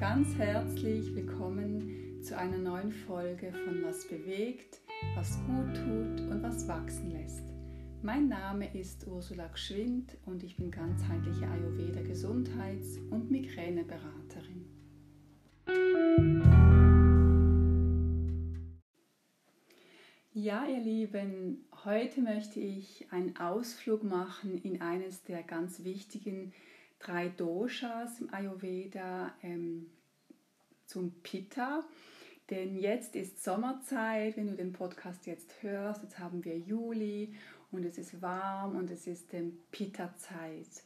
ganz herzlich willkommen zu einer neuen Folge von Was bewegt, was gut tut und was wachsen lässt. Mein Name ist Ursula Gschwind und ich bin ganzheitliche Ayurveda Gesundheits- und Migräneberaterin. Ja, ihr Lieben, heute möchte ich einen Ausflug machen in eines der ganz wichtigen drei Doshas im Ayurveda ähm, zum Pitta. Denn jetzt ist Sommerzeit, wenn du den Podcast jetzt hörst. Jetzt haben wir Juli und es ist warm und es ist ähm, Pitta-Zeit.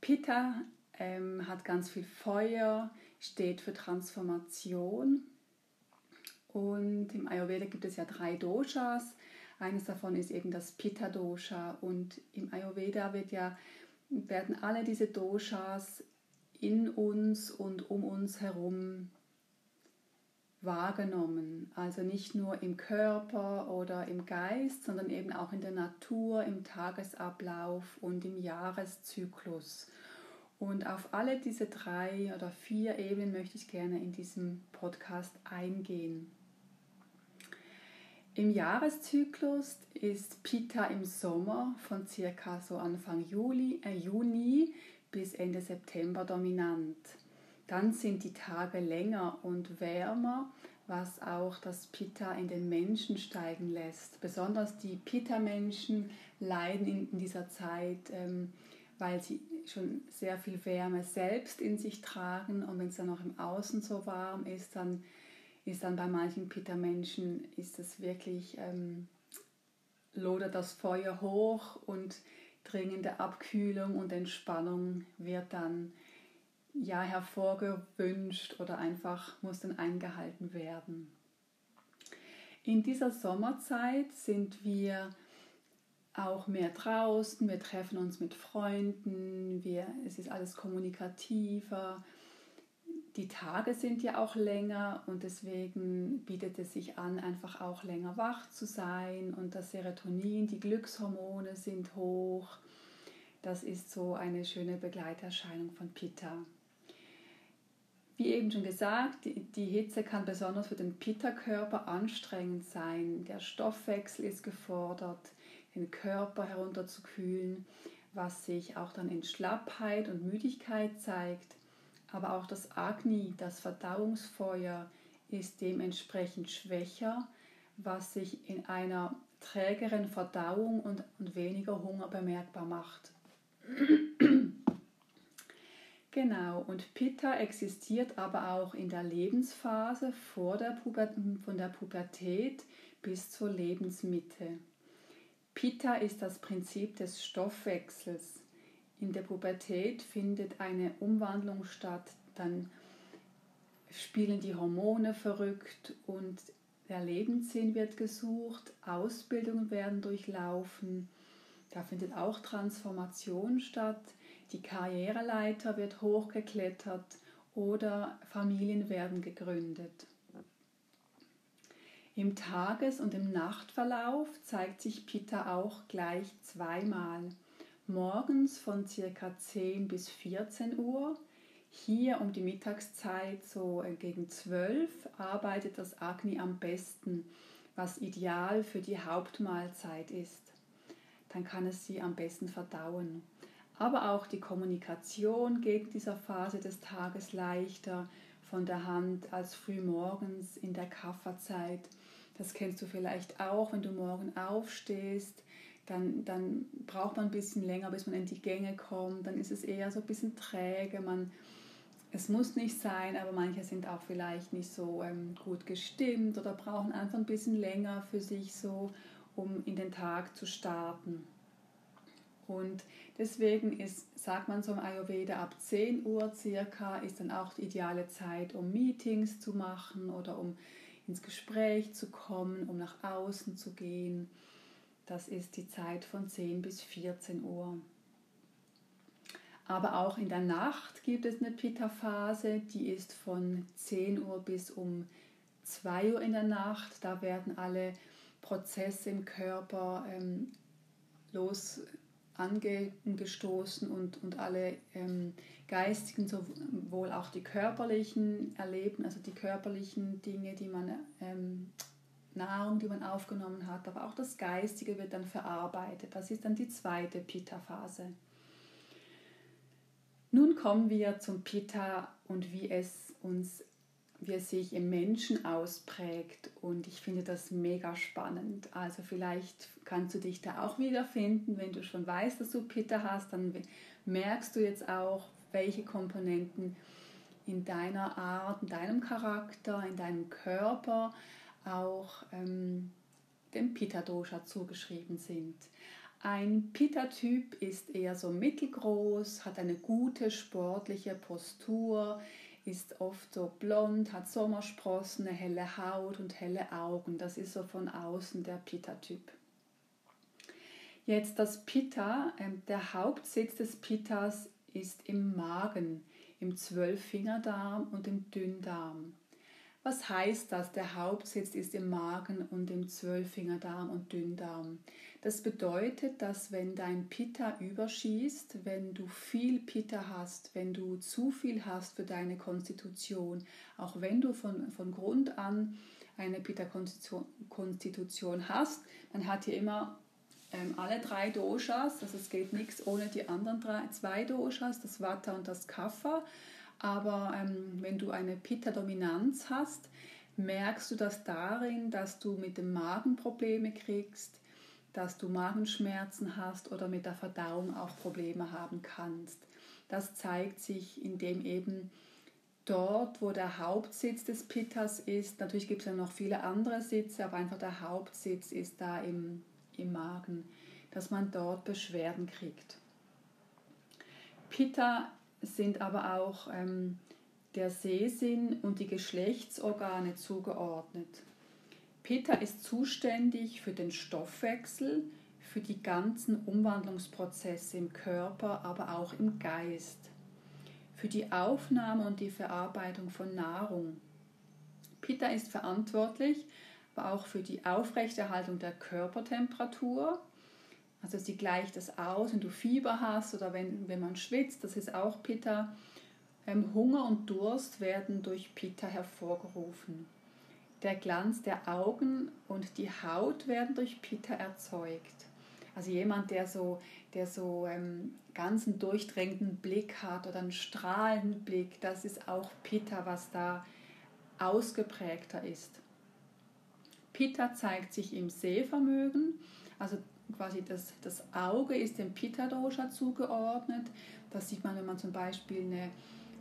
Pitta ähm, hat ganz viel Feuer, steht für Transformation. Und im Ayurveda gibt es ja drei Doshas. Eines davon ist eben das Pitta-Dosha. Und im Ayurveda wird ja werden alle diese Doshas in uns und um uns herum wahrgenommen. Also nicht nur im Körper oder im Geist, sondern eben auch in der Natur, im Tagesablauf und im Jahreszyklus. Und auf alle diese drei oder vier Ebenen möchte ich gerne in diesem Podcast eingehen. Im Jahreszyklus ist Pitta im Sommer von circa so Anfang Juli, äh Juni bis Ende September dominant. Dann sind die Tage länger und wärmer, was auch das Pitta in den Menschen steigen lässt. Besonders die Pitta-Menschen leiden in, dieser Zeit, ähm, weil sie schon sehr viel Wärme selbst in sich tragen und wenn es dann auch im Außen so warm ist, dann ist dann bei manchen Pitta-Menschen, ist es wirklich, ähm, lodert das Feuer hoch und dringende Abkühlung und Entspannung wird dann ja hervorgewünscht oder einfach muss dann eingehalten werden. In dieser Sommerzeit sind wir auch mehr draußen, wir treffen uns mit Freunden, wir, es ist alles kommunikativer, die Tage sind ja auch länger und deswegen bietet es sich an, einfach auch länger wach zu sein und das Serotonin, die Glückshormone sind hoch. Das ist so eine schöne Begleiterscheinung von Pitta. Wie eben schon gesagt, die Hitze kann besonders für den Pitta-Körper anstrengend sein. Der Stoffwechsel ist gefordert, den Körper herunterzukühlen, was sich auch dann in Schlappheit und Müdigkeit zeigt aber auch das Agni, das Verdauungsfeuer, ist dementsprechend schwächer, was sich in einer trägeren Verdauung und, und weniger Hunger bemerkbar macht. genau, und Pitta existiert aber auch in der Lebensphase vor der von der Pubertät bis zur Lebensmitte. Pitta ist das Prinzip des Stoffwechsels. In der Pubertät findet eine Umwandlung statt, dann spielen die Hormone verrückt und der Lebenssinn wird gesucht, Ausbildungen werden durchlaufen, da findet auch Transformation statt, die Karriereleiter wird hochgeklettert oder Familien werden gegründet. Im Tages- und im Nachtverlauf zeigt sich Pitta auch gleich zweimal morgens von circa 10 bis 14 Uhr. Hier um die Mittagszeit, so äh, gegen 12, arbeitet das Agni am besten, was ideal für die Hauptmahlzeit ist. Dann kann es sie am besten verdauen. Aber auch die Kommunikation geht in dieser Phase des Tages leichter von der Hand als früh morgens in der Kafferzeit. Das kennst du vielleicht auch, wenn du morgen aufstehst dann, dann braucht man ein bisschen länger, bis man in die Gänge kommt. Dann ist es eher so ein bisschen träge. Man, es muss nicht sein, aber manche sind auch vielleicht nicht so ähm, gut gestimmt oder brauchen einfach ein bisschen länger für sich so, um in den Tag zu starten. Und deswegen ist, sagt man so im Ayurveda, ab 10 Uhr circa ist dann auch die ideale Zeit, um Meetings zu machen oder um ins Gespräch zu kommen, um nach außen zu gehen. Das ist die Zeit von 10 bis 14 Uhr. Aber auch in der Nacht gibt es eine Pitta-Phase, die ist von 10 Uhr bis um 2 Uhr in der Nacht. Da werden alle Prozesse im Körper ähm, los, angestoßen und, und alle ähm, geistigen, sowohl auch die körperlichen Erleben, also die körperlichen Dinge, die man, ähm, Nahrung, die man aufgenommen hat, aber auch das Geistige wird dann verarbeitet. Das ist dann die zweite Pitta-Phase. Nun kommen wir zum Pitta und wie es uns wie es sich im Menschen ausprägt. Und ich finde das mega spannend. Also vielleicht kannst du dich da auch wiederfinden. Wenn du schon weißt, dass du Pitta hast, dann merkst du jetzt auch, welche Komponenten in deiner Art, in deinem Charakter, in deinem Körper auch ähm, dem Pitta-Dosha zugeschrieben sind. Ein Pitta-Typ ist eher so mittelgroß, hat eine gute sportliche Postur, ist oft so blond, hat Sommersprossen, eine helle Haut und helle Augen. Das ist so von außen der Pitta-Typ. Jetzt das Pitta, ähm, der Hauptsitz des Pittas ist im Magen, im Zwölffingerdarm und im Dünndarm. Was heißt das? Der Hauptsitz ist im Magen und im Zwölffingerdarm und Dünndarm. Das bedeutet, dass wenn dein Pitta überschießt, wenn du viel Pitta hast, wenn du zu viel hast für deine Konstitution, auch wenn du von, von Grund an eine Pitta-Konstitution hast, man hat hier immer ähm, alle drei Doshas, also es geht nichts ohne die anderen drei, zwei Doshas, das Vata und das Kapha. Aber ähm, wenn du eine Pitta-Dominanz hast, merkst du das darin, dass du mit dem Magen Probleme kriegst, dass du Magenschmerzen hast oder mit der Verdauung auch Probleme haben kannst. Das zeigt sich, indem eben dort, wo der Hauptsitz des Pittas ist, natürlich gibt es ja noch viele andere Sitze, aber einfach der Hauptsitz ist da im, im Magen, dass man dort Beschwerden kriegt. Pitta sind aber auch ähm, der Sehsinn und die Geschlechtsorgane zugeordnet. Pitta ist zuständig für den Stoffwechsel, für die ganzen Umwandlungsprozesse im Körper, aber auch im Geist, für die Aufnahme und die Verarbeitung von Nahrung. Pitta ist verantwortlich, aber auch für die Aufrechterhaltung der Körpertemperatur, also sie gleicht das aus, wenn du Fieber hast oder wenn, wenn man schwitzt, das ist auch Pitta. Ähm, Hunger und Durst werden durch Pitta hervorgerufen. Der Glanz der Augen und die Haut werden durch Pitta erzeugt. Also jemand, der so, der so ähm, ganz einen durchdrängenden Blick hat oder einen strahlenden Blick, das ist auch Pitta, was da ausgeprägter ist. Pitta zeigt sich im Sehvermögen, also quasi das, das Auge ist dem Pitta-Dosha zugeordnet. Das sieht man, wenn man zum Beispiel eine,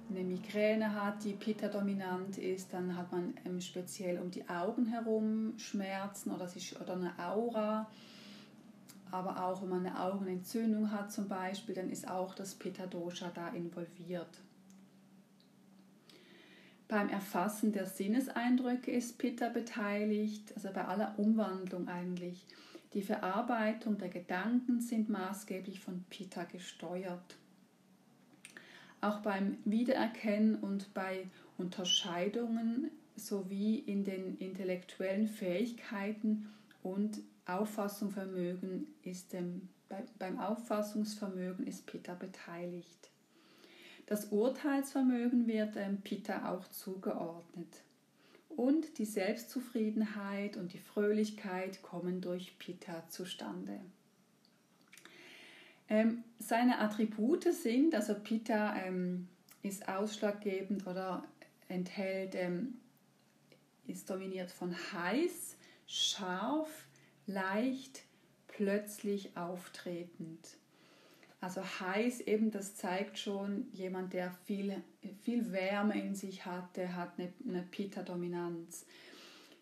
eine Migräne hat, die Pitta-dominant ist, dann hat man ähm, speziell um die Augen herum Schmerzen oder, sich, oder eine Aura. Aber auch wenn man eine Augenentzündung hat zum Beispiel, dann ist auch das Pitta-Dosha da involviert. Beim Erfassen der Sinneseindrücke ist Pitta beteiligt, also bei aller Umwandlung eigentlich. Die Verarbeitung der Gedanken sind maßgeblich von Pitta gesteuert. Auch beim Wiedererkennen und bei Unterscheidungen sowie in den intellektuellen Fähigkeiten und Auffassungsvermögen ist dem, beim Auffassungsvermögen ist Pitta beteiligt. Das Urteilsvermögen wird dem Pitta auch zugeordnet und die Selbstzufriedenheit und die Fröhlichkeit kommen durch Pitta zustande. Ähm, seine Attribute sind, also Pitta ähm, ist ausschlaggebend oder enthält, ähm, ist dominiert von heiß, scharf, leicht, plötzlich auftretend. Also heiß eben, das zeigt schon jemand, der viel, viel Wärme in sich hat, der hat eine, eine Pitta-Dominanz.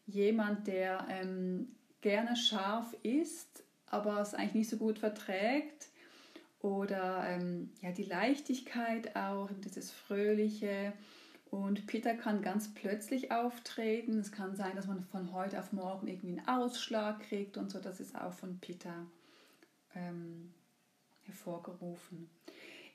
Jemand, der ähm, gerne scharf isst, aber es eigentlich nicht so gut verträgt. Oder ähm, ja, die Leichtigkeit auch, dieses Fröhliche. Und Pitta kann ganz plötzlich auftreten. Es kann sein, dass man von heute auf morgen irgendwie einen Ausschlag kriegt und so. Das ist auch von Pitta. Hervorgerufen.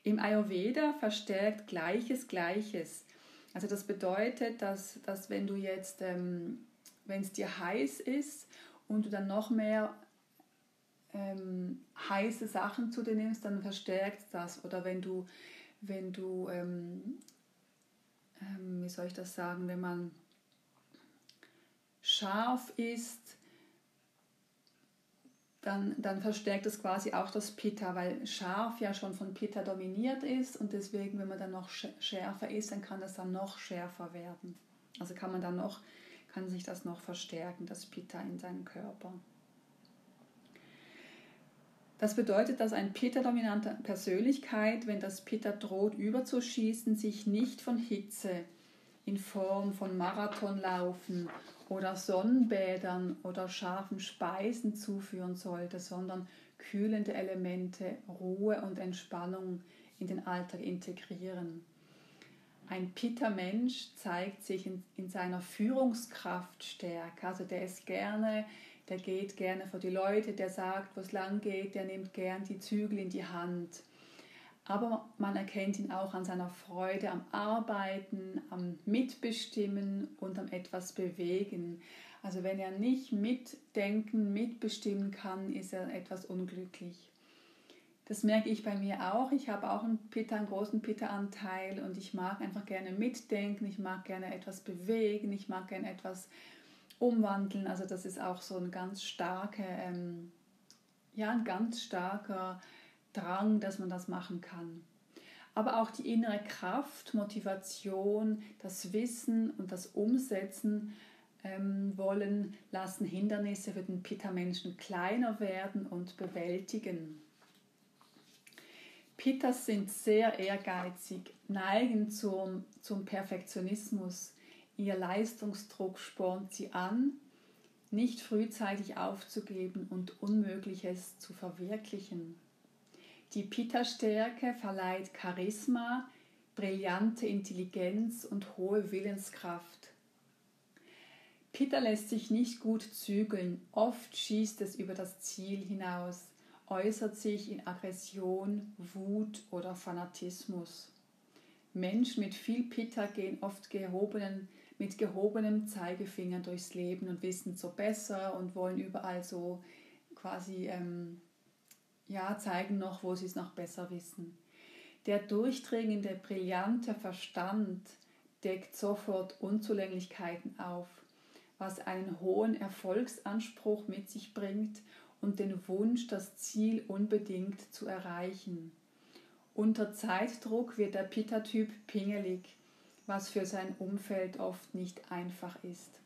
Im Ayurveda verstärkt Gleiches Gleiches. Also das bedeutet, dass, dass wenn du jetzt, ähm, wenn es dir heiß ist und du dann noch mehr ähm, heiße Sachen zu dir nimmst, dann verstärkt das. Oder wenn du, wenn du, ähm, ähm, wie soll ich das sagen, wenn man scharf ist, dann, dann verstärkt es quasi auch das Pitta, weil scharf ja schon von Pitta dominiert ist und deswegen, wenn man dann noch schärfer ist, dann kann das dann noch schärfer werden. Also kann man dann noch, kann sich das noch verstärken, das Pitta in seinem Körper. Das bedeutet, dass eine Pitta-dominante Persönlichkeit, wenn das Pitta droht überzuschießen, sich nicht von Hitze in Form von Marathonlaufen oder Sonnenbädern oder scharfen Speisen zuführen sollte, sondern kühlende Elemente, Ruhe und Entspannung in den Alltag integrieren. Ein Pitta-Mensch zeigt sich in, in seiner Führungskraft stärker. Also der ist gerne, der geht gerne vor die Leute, der sagt, wo es lang geht, der nimmt gern die Zügel in die Hand aber man erkennt ihn auch an seiner Freude am Arbeiten, am Mitbestimmen und am etwas bewegen. Also wenn er nicht mitdenken, mitbestimmen kann, ist er etwas unglücklich. Das merke ich bei mir auch. Ich habe auch einen, Pitta, einen großen Pitta-Anteil und ich mag einfach gerne mitdenken, ich mag gerne etwas bewegen, ich mag gerne etwas umwandeln. Also das ist auch so ein ganz starker, ähm, ja, ein ganz starker Drang, dass man das machen kann. Aber auch die innere Kraft, Motivation, das Wissen und das Umsetzen ähm, wollen, lassen Hindernisse für den Pitta-Menschen kleiner werden und bewältigen. Pittas sind sehr ehrgeizig, neigen zum, zum Perfektionismus. Ihr Leistungsdruck spornt sie an, nicht frühzeitig aufzugeben und Unmögliches zu verwirklichen. Die Pitta-Stärke verleiht Charisma, brillante Intelligenz und hohe Willenskraft. Pitta lässt sich nicht gut zügeln, oft schießt es über das Ziel hinaus, äußert sich in Aggression, Wut oder Fanatismus. Menschen mit viel Pitta gehen oft gehobenen, mit gehobenem Zeigefinger durchs Leben und wissen so besser und wollen überall so quasi ähm, ja, zeigen noch, wo sie es noch besser wissen. Der durchdringende, brillante Verstand deckt sofort Unzulänglichkeiten auf, was einen hohen Erfolgsanspruch mit sich bringt und den Wunsch, das Ziel unbedingt zu erreichen. Unter Zeitdruck wird der Pitta-Typ pingelig, was für sein Umfeld oft nicht einfach ist.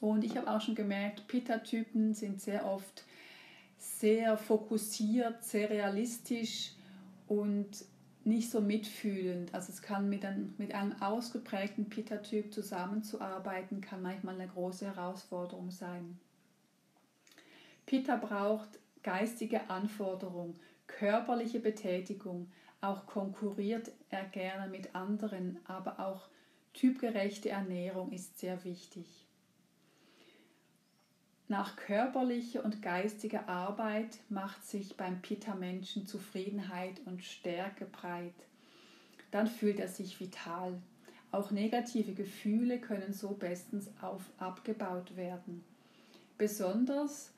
Und ich habe auch schon gemerkt, Pitta-Typen sind sehr oft sehr fokussiert, sehr realistisch und nicht so mitfühlend. Also es kann mit, ein, mit einem ausgeprägten Pitta-Typ zusammenzuarbeiten, kann manchmal eine große Herausforderung sein. Pitta braucht geistige Anforderung, körperliche Betätigung, auch konkurriert er gerne mit anderen, aber auch typgerechte Ernährung ist sehr wichtig. Nach körperlicher und geistiger Arbeit macht sich beim Pitta-Menschen Zufriedenheit und Stärke breit. Dann fühlt er sich vital. Auch negative Gefühle können so bestens auf, abgebaut werden. Besonders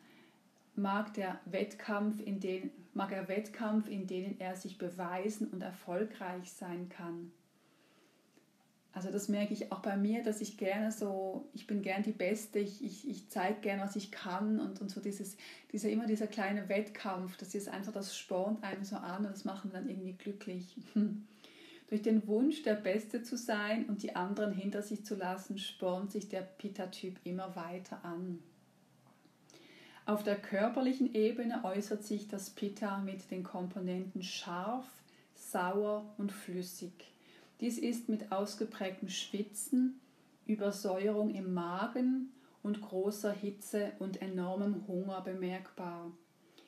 mag, der Wettkampf in den, mag er Wettkampf, in denen er sich beweisen und erfolgreich sein kann. Also das merke ich auch bei mir, dass ich gerne so, ich bin gern die Beste, ich, ich, ich zeige gern, was ich kann und, und so dieses, dieser, immer dieser kleine Wettkampf, das ist einfach, das spornt einem so an und das macht man dann irgendwie glücklich. Durch den Wunsch, der Beste zu sein und die anderen hinter sich zu lassen, spornt sich der Pitta-Typ immer weiter an. Auf der körperlichen Ebene äußert sich das Pitta mit den Komponenten scharf, sauer und flüssig. Dies ist mit ausgeprägtem Schwitzen, Übersäuerung im Magen und großer Hitze und enormem Hunger bemerkbar.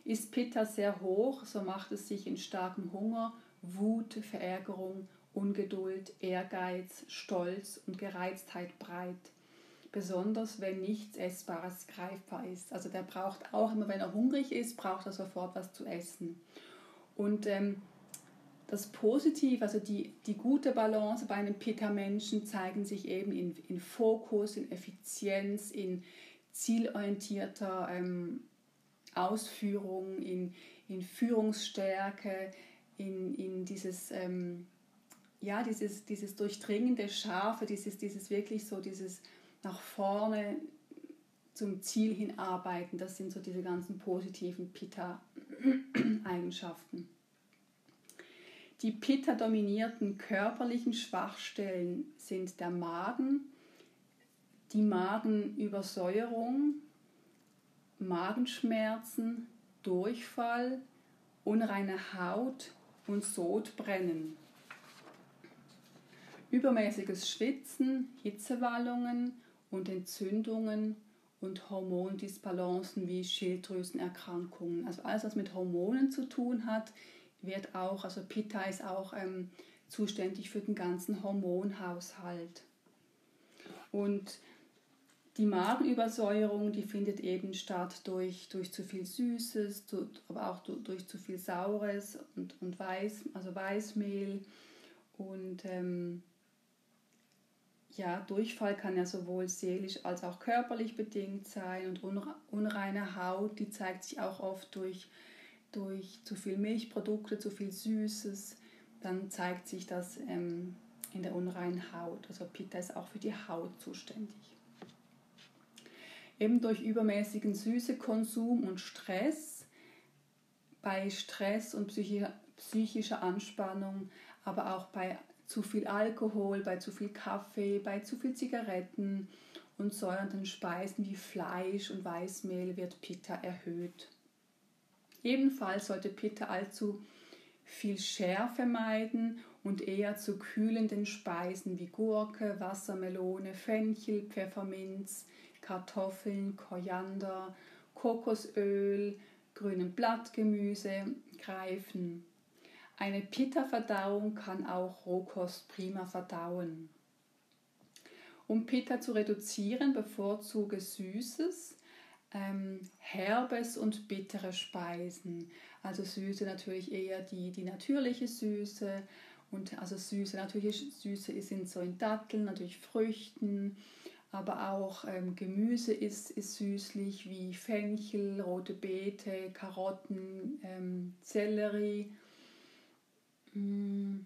Ist Pitta sehr hoch, so macht es sich in starkem Hunger, Wut, Verärgerung, Ungeduld, Ehrgeiz, Stolz und Gereiztheit breit. Besonders wenn nichts Essbares greifbar ist. Also der braucht auch immer, wenn er hungrig ist, braucht er sofort was zu essen. Und ähm, das Positive, also die, die gute Balance bei einem Pitta-Menschen zeigen sich eben in, in Fokus, in Effizienz, in zielorientierter ähm, Ausführung, in, in Führungsstärke, in, in dieses, ähm, ja, dieses, dieses durchdringende Scharfe, dieses, dieses wirklich so, dieses nach vorne zum Ziel hinarbeiten. Das sind so diese ganzen positiven Pitta-Eigenschaften. Die Pitta-dominierten körperlichen Schwachstellen sind der Magen, die Magenübersäuerung, Magenschmerzen, Durchfall, unreine Haut und Sodbrennen. Übermäßiges Schwitzen, Hitzewallungen und Entzündungen und Hormondisbalancen wie Schilddrüsenerkrankungen. Also alles, was mit Hormonen zu tun hat, wird auch, also Pitta ist auch ähm, zuständig für den ganzen Hormonhaushalt. Und die Magenübersäuerung, die findet eben statt durch, durch zu viel Süßes, aber auch durch zu viel Saures und, und Weiß, also Weißmehl. Und ähm, ja, Durchfall kann ja sowohl seelisch als auch körperlich bedingt sein und unreine Haut, die zeigt sich auch oft durch durch zu viel Milchprodukte, zu viel Süßes, dann zeigt sich das ähm, in der unreinen Haut. Also Pitta ist auch für die Haut zuständig. Eben durch übermäßigen Süßekonsum und Stress, bei Stress und psychischer Anspannung, aber auch bei zu viel Alkohol, bei zu viel Kaffee, bei zu viel Zigaretten und säuernden Speisen wie Fleisch und Weißmehl wird Pitta erhöht. Ebenfalls sollte Peter allzu viel Schärfe meiden und eher zu kühlenden Speisen wie Gurke, Wassermelone, Fenchel, Pfefferminz, Kartoffeln, Koriander, Kokosöl, grünen Blattgemüse greifen. Eine Pitta-Verdauung kann auch Rohkost prima verdauen. Um Pitta zu reduzieren, bevorzuge Süßes, ähm, herbes und bittere Speisen. Also Süße natürlich eher die, die natürliche Süße und also Süße, natürliche Süße sind so in Datteln, natürlich Früchten, aber auch ähm, Gemüse ist, ist süßlich wie Fenchel, rote Beete, Karotten, ähm, Sellerie. Mm,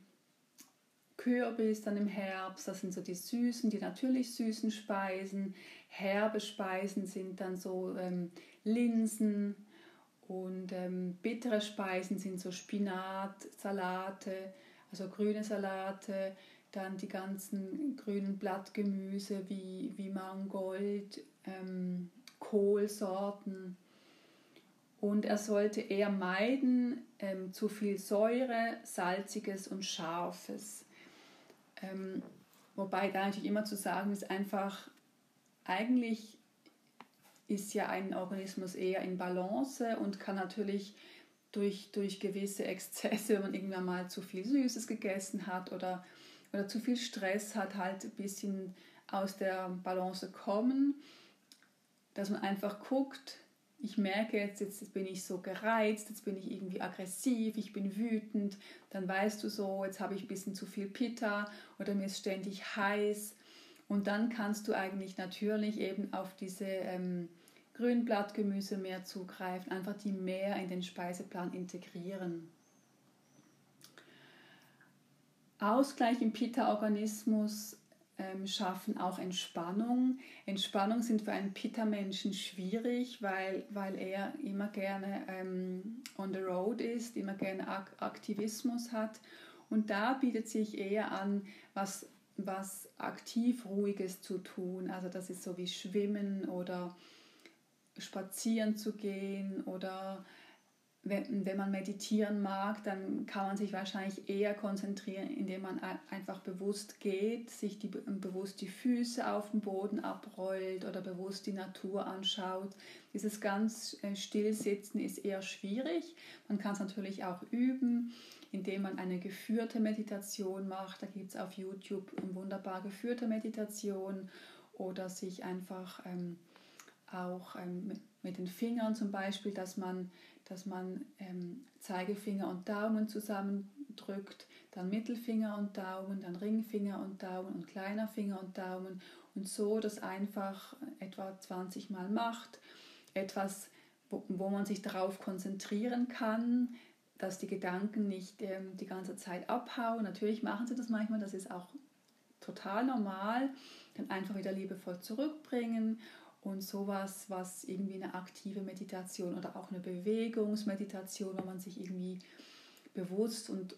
Kürbis dann im Herbst, das sind so die süßen, die natürlich süßen Speisen. Herbe Speisen sind dann so ähm, Linsen und ähm, bittere Speisen sind so Spinat, Salate, also grüne Salate, dann die ganzen grünen Blattgemüse wie, wie Mangold, ähm, Kohlsorten. Und er sollte eher meiden ähm, zu viel Säure, Salziges und Scharfes. Ähm, wobei da natürlich immer zu sagen ist, einfach eigentlich ist ja ein Organismus eher in Balance und kann natürlich durch, durch gewisse Exzesse, wenn man irgendwann mal zu viel Süßes gegessen hat oder, oder zu viel Stress hat, halt ein bisschen aus der Balance kommen, dass man einfach guckt, ich merke jetzt, jetzt bin ich so gereizt, jetzt bin ich irgendwie aggressiv, ich bin wütend, dann weißt du so, jetzt habe ich ein bisschen zu viel Pitta oder mir ist ständig heiß. Und dann kannst du eigentlich natürlich eben auf diese ähm, Grünblattgemüse mehr zugreifen, einfach die mehr in den Speiseplan integrieren. Ausgleich im Pitta-Organismus ähm, schaffen auch Entspannung. Entspannung sind für einen Pitta-Menschen schwierig, weil, weil er immer gerne ähm, on the road ist, immer gerne Ak Aktivismus hat. Und da bietet sich eher an, was, was aktiv Ruhiges zu tun. Also das ist so wie Schwimmen oder spazieren zu gehen oder wenn, wenn man meditieren mag, dann kann man sich wahrscheinlich eher konzentrieren, indem man einfach bewusst geht, sich die, bewusst die Füße auf den Boden abrollt oder bewusst die Natur anschaut. Dieses ganz äh, Stillsitzen ist eher schwierig. Man kann es natürlich auch üben, indem man eine geführte Meditation macht. Da gibt es auf YouTube wunderbar geführte Meditation oder sich einfach ähm, auch ähm, mit den Fingern zum Beispiel, dass man dass man ähm, Zeigefinger und Daumen zusammendrückt, dann Mittelfinger und Daumen, dann Ringfinger und Daumen und kleiner Finger und Daumen und so das einfach etwa 20 Mal macht. Etwas wo, wo man sich darauf konzentrieren kann, dass die Gedanken nicht ähm, die ganze Zeit abhauen. Natürlich machen sie das manchmal, das ist auch total normal. Dann einfach wieder liebevoll zurückbringen und sowas, was irgendwie eine aktive Meditation oder auch eine Bewegungsmeditation, wo man sich irgendwie bewusst und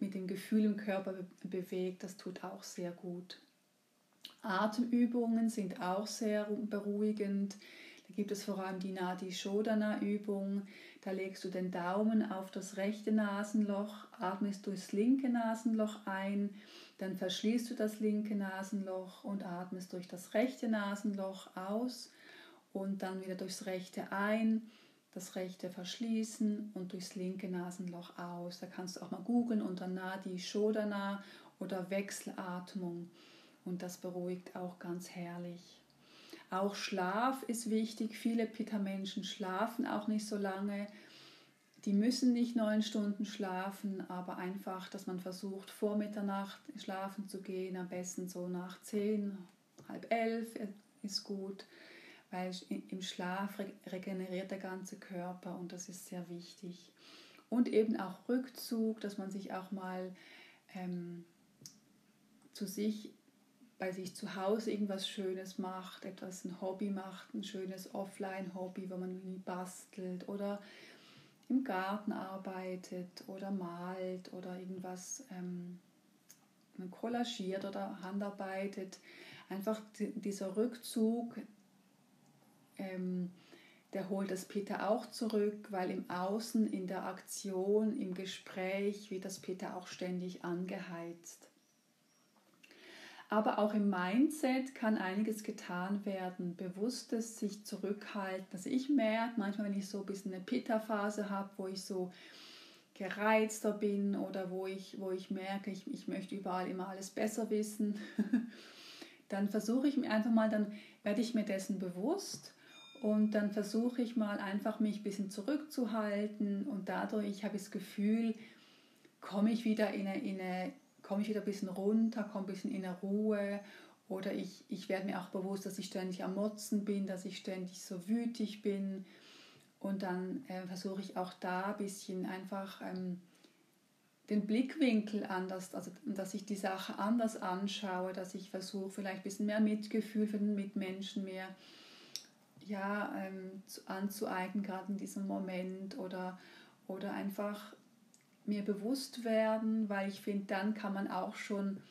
mit dem Gefühl im Körper bewegt, das tut auch sehr gut. Atemübungen sind auch sehr beruhigend. Da gibt es vor allem die Nadi Shodana Übung. Da legst du den Daumen auf das rechte Nasenloch, atmest durchs linke Nasenloch ein, dann verschließt du das linke Nasenloch und atmest durch das rechte Nasenloch aus und dann wieder durchs rechte ein, das rechte verschließen und durchs linke Nasenloch aus. Da kannst du auch mal googeln unter Nadi Shodana oder Wechselatmung und das beruhigt auch ganz herrlich. Auch Schlaf ist wichtig. Viele Pitta-Menschen schlafen auch nicht so lange. Die müssen nicht neun Stunden schlafen, aber einfach, dass man versucht, vor Mitternacht schlafen zu gehen. Am besten so nach zehn, halb elf ist gut, weil im Schlaf regeneriert der ganze Körper und das ist sehr wichtig. Und eben auch Rückzug, dass man sich auch mal ähm, zu sich bei sich zu Hause irgendwas Schönes macht, etwas ein Hobby macht, ein schönes Offline-Hobby, wo man bastelt oder im Garten arbeitet oder malt oder irgendwas ähm, kollagiert oder handarbeitet. Einfach dieser Rückzug, ähm, der holt das Peter auch zurück, weil im Außen, in der Aktion, im Gespräch wird das Peter auch ständig angeheizt. Aber auch im Mindset kann einiges getan werden. Bewusstes sich zurückhalten. Also ich merke manchmal, wenn ich so ein bisschen eine Pitta-Phase habe, wo ich so gereizter bin oder wo ich, wo ich merke, ich, ich möchte überall immer alles besser wissen, dann versuche ich mir einfach mal, dann werde ich mir dessen bewusst und dann versuche ich mal einfach mich ein bisschen zurückzuhalten und dadurch habe ich das Gefühl, komme ich wieder in eine, in eine komme ich wieder ein bisschen runter, komme ein bisschen in eine Ruhe. Oder ich, ich werde mir auch bewusst, dass ich ständig am Motzen bin, dass ich ständig so wütig bin. Und dann äh, versuche ich auch da ein bisschen einfach ähm, den Blickwinkel anders, also dass ich die Sache anders anschaue, dass ich versuche vielleicht ein bisschen mehr Mitgefühl für den Mitmenschen, mehr ja, ähm, anzueignen, gerade in diesem Moment. Oder, oder einfach mir bewusst werden, weil ich finde, dann kann man auch schon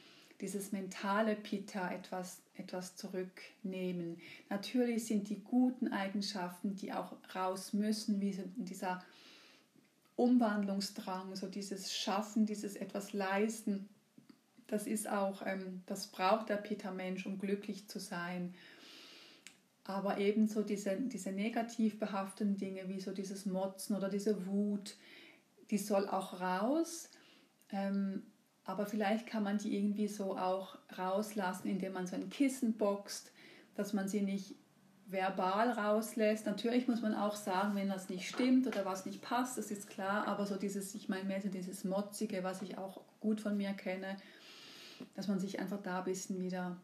dieses mentale Pitta etwas, etwas zurücknehmen. Natürlich sind die guten Eigenschaften, die auch raus müssen, wie dieser Umwandlungsdrang, so dieses Schaffen, dieses etwas leisten, das ist auch, ähm, das braucht der Pitta-Mensch, um glücklich zu sein. Aber ebenso diese, diese negativ behafteten Dinge, wie so dieses Motzen oder diese Wut, die soll auch raus. Ähm, aber vielleicht kann man die irgendwie so auch rauslassen, indem man so ein Kissen boxt, dass man sie nicht verbal rauslässt. Natürlich muss man auch sagen, wenn das nicht stimmt oder was nicht passt, das ist klar, aber so dieses, ich meine mehr so dieses Motzige, was ich auch gut von mir kenne, dass man sich einfach da ein bisschen wieder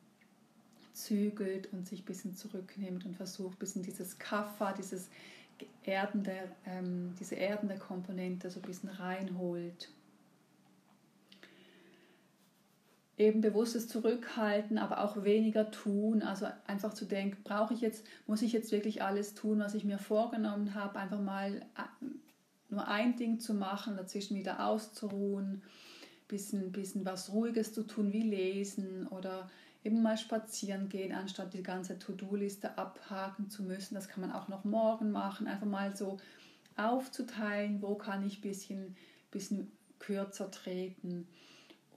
zügelt und sich ein bisschen zurücknimmt und versucht, ein bisschen dieses Kaffa, dieses erdende, ähm, diese erdende Komponente so ein bisschen reinholt. Eben bewusstes Zurückhalten, aber auch weniger tun. Also einfach zu denken, brauche ich jetzt, muss ich jetzt wirklich alles tun, was ich mir vorgenommen habe, einfach mal äh, nur ein Ding zu machen, dazwischen wieder auszuruhen, bisschen, bisschen was Ruhiges zu tun, wie lesen oder eben mal spazieren gehen, anstatt die ganze To-Do-Liste abhaken zu müssen. Das kann man auch noch morgen machen. Einfach mal so aufzuteilen, wo kann ich ein bisschen, bisschen kürzer treten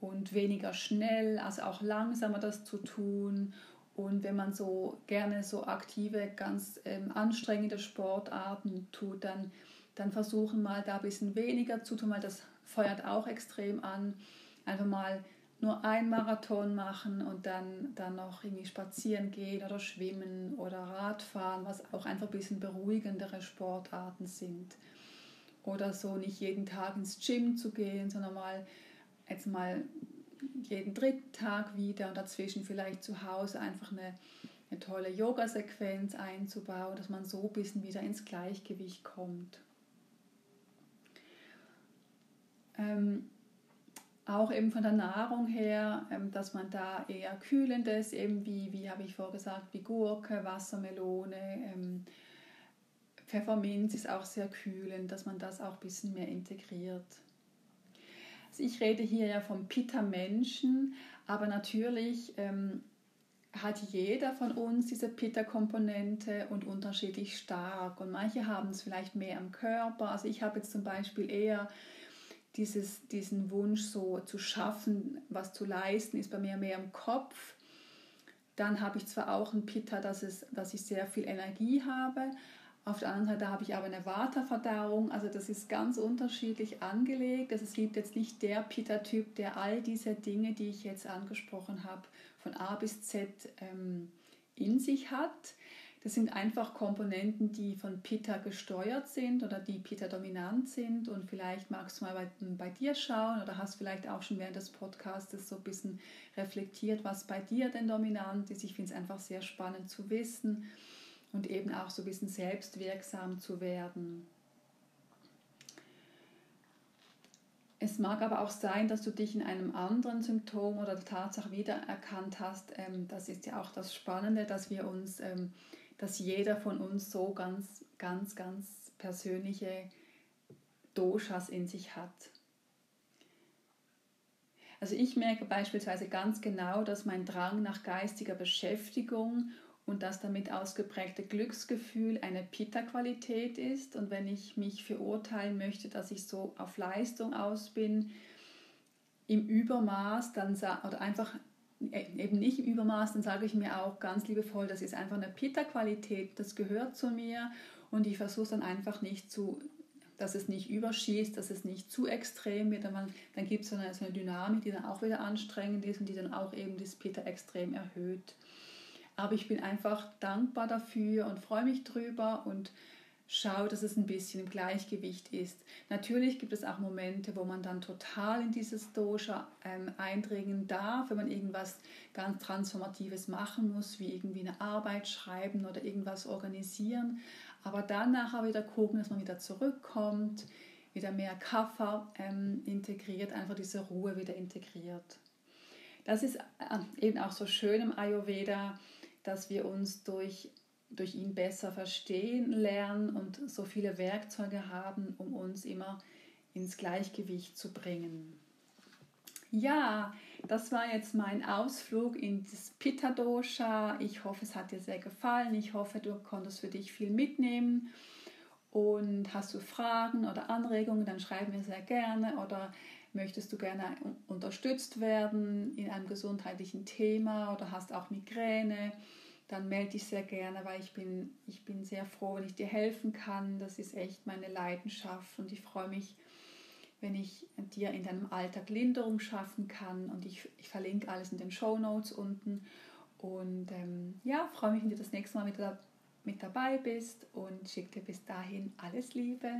und weniger schnell, also auch langsamer das zu tun. Und wenn man so gerne so aktive, ganz ähm, anstrengende Sportarten tut, dann, dann versuchen mal da ein bisschen weniger zu tun, weil das feuert auch extrem an. Einfach mal nur ein Marathon machen und dann, dann noch irgendwie spazieren gehen oder schwimmen oder Radfahren, was auch einfach ein bisschen beruhigendere Sportarten sind. Oder so nicht jeden Tag ins Gym zu gehen, sondern mal jetzt mal jeden dritten Tag wieder und dazwischen vielleicht zu Hause einfach eine, eine tolle Yoga-Sequenz einzubauen, dass man so ein bisschen wieder ins Gleichgewicht kommt. Ähm, auch eben von der Nahrung her, ähm, dass man da eher kühlendes, eben wie, wie habe ich vorgesagt, wie Gurke, Wassermelone, ähm, Pfefferminz ist auch sehr kühlend, dass man das auch ein bisschen mehr integriert. Also ich rede hier ja vom Pitta-Menschen, aber natürlich ähm, hat jeder von uns diese Pitta-Komponente und unterschiedlich stark. Und manche haben es vielleicht mehr am Körper. Also ich habe jetzt zum Beispiel eher dieses, diesen Wunsch so zu schaffen, was zu leisten, ist bei mir mehr im Kopf. Dann habe ich zwar auch ein Pitta, dass, es, dass ich sehr viel Energie habe, auf der anderen Seite habe ich aber eine Vata-Verdauung, also das ist ganz unterschiedlich angelegt. Also es gibt jetzt nicht der Pitta-Typ, der all diese Dinge, die ich jetzt angesprochen habe, von A bis Z ähm, in sich hat. Das sind einfach Komponenten, die von Pitta gesteuert sind oder die Pitta dominant sind. Und vielleicht magst du mal bei, bei dir schauen oder hast vielleicht auch schon während des Podcasts so ein bisschen reflektiert, was bei dir denn dominant ist. Ich finde es einfach sehr spannend zu wissen und eben auch so ein bisschen selbstwirksam zu werden. Es mag aber auch sein, dass du dich in einem anderen Symptom oder der Tatsache wiedererkannt hast. Ähm, das ist ja auch das Spannende, dass wir uns, ähm, dass jeder von uns so ganz, ganz, ganz persönliche Doshas in sich hat. Also ich merke beispielsweise ganz genau, dass mein Drang nach geistiger Beschäftigung und das damit ausgeprägte Glücksgefühl eine Pitta-Qualität ist. Und wenn ich mich verurteilen möchte, dass ich so auf Leistung aus bin, im Übermaß, dann oder einfach eben nicht im Übermaß, dann sage ich mir auch ganz liebevoll, das ist einfach eine Pitta-Qualität, das gehört zu mir und ich versuche dann einfach nicht zu, dass es nicht überschießt, dass es nicht zu extrem wird, dann, dann gibt es so eine, so eine Dynamik, die dann auch wieder anstrengend ist und die dann auch eben das Pitta extrem erhöht. Aber ich bin einfach dankbar dafür und freue mich drüber und schaue, dass es ein bisschen im Gleichgewicht ist. Natürlich gibt es auch Momente, wo man dann total in dieses Dosha ähm, eindringen darf, wenn man irgendwas ganz Transformatives machen muss, wie irgendwie eine Arbeit schreiben oder irgendwas organisieren. Aber dann nachher wieder gucken, dass man wieder zurückkommt, wieder mehr Kaffer ähm, integriert, einfach diese Ruhe wieder integriert. Das ist äh, eben auch so schön im Ayurveda, dass wir uns durch, durch ihn besser verstehen lernen und so viele Werkzeuge haben, um uns immer ins Gleichgewicht zu bringen. Ja, das war jetzt mein Ausflug in das Pitta Dosha. Ich hoffe, es hat dir sehr gefallen. Ich hoffe, du konntest für dich viel mitnehmen. Und hast du Fragen oder Anregungen, dann schreib mir sehr gerne. Oder möchtest du gerne unterstützt werden in einem gesundheitlichen Thema oder hast auch Migräne dann melde dich sehr gerne, weil ich bin, ich bin sehr froh, wenn ich dir helfen kann. Das ist echt meine Leidenschaft und ich freue mich, wenn ich dir in deinem Alltag Linderung schaffen kann. Und ich, ich verlinke alles in den Show Notes unten. Und ähm, ja, freue mich, wenn du das nächste Mal wieder mit dabei bist und schicke dir bis dahin alles Liebe.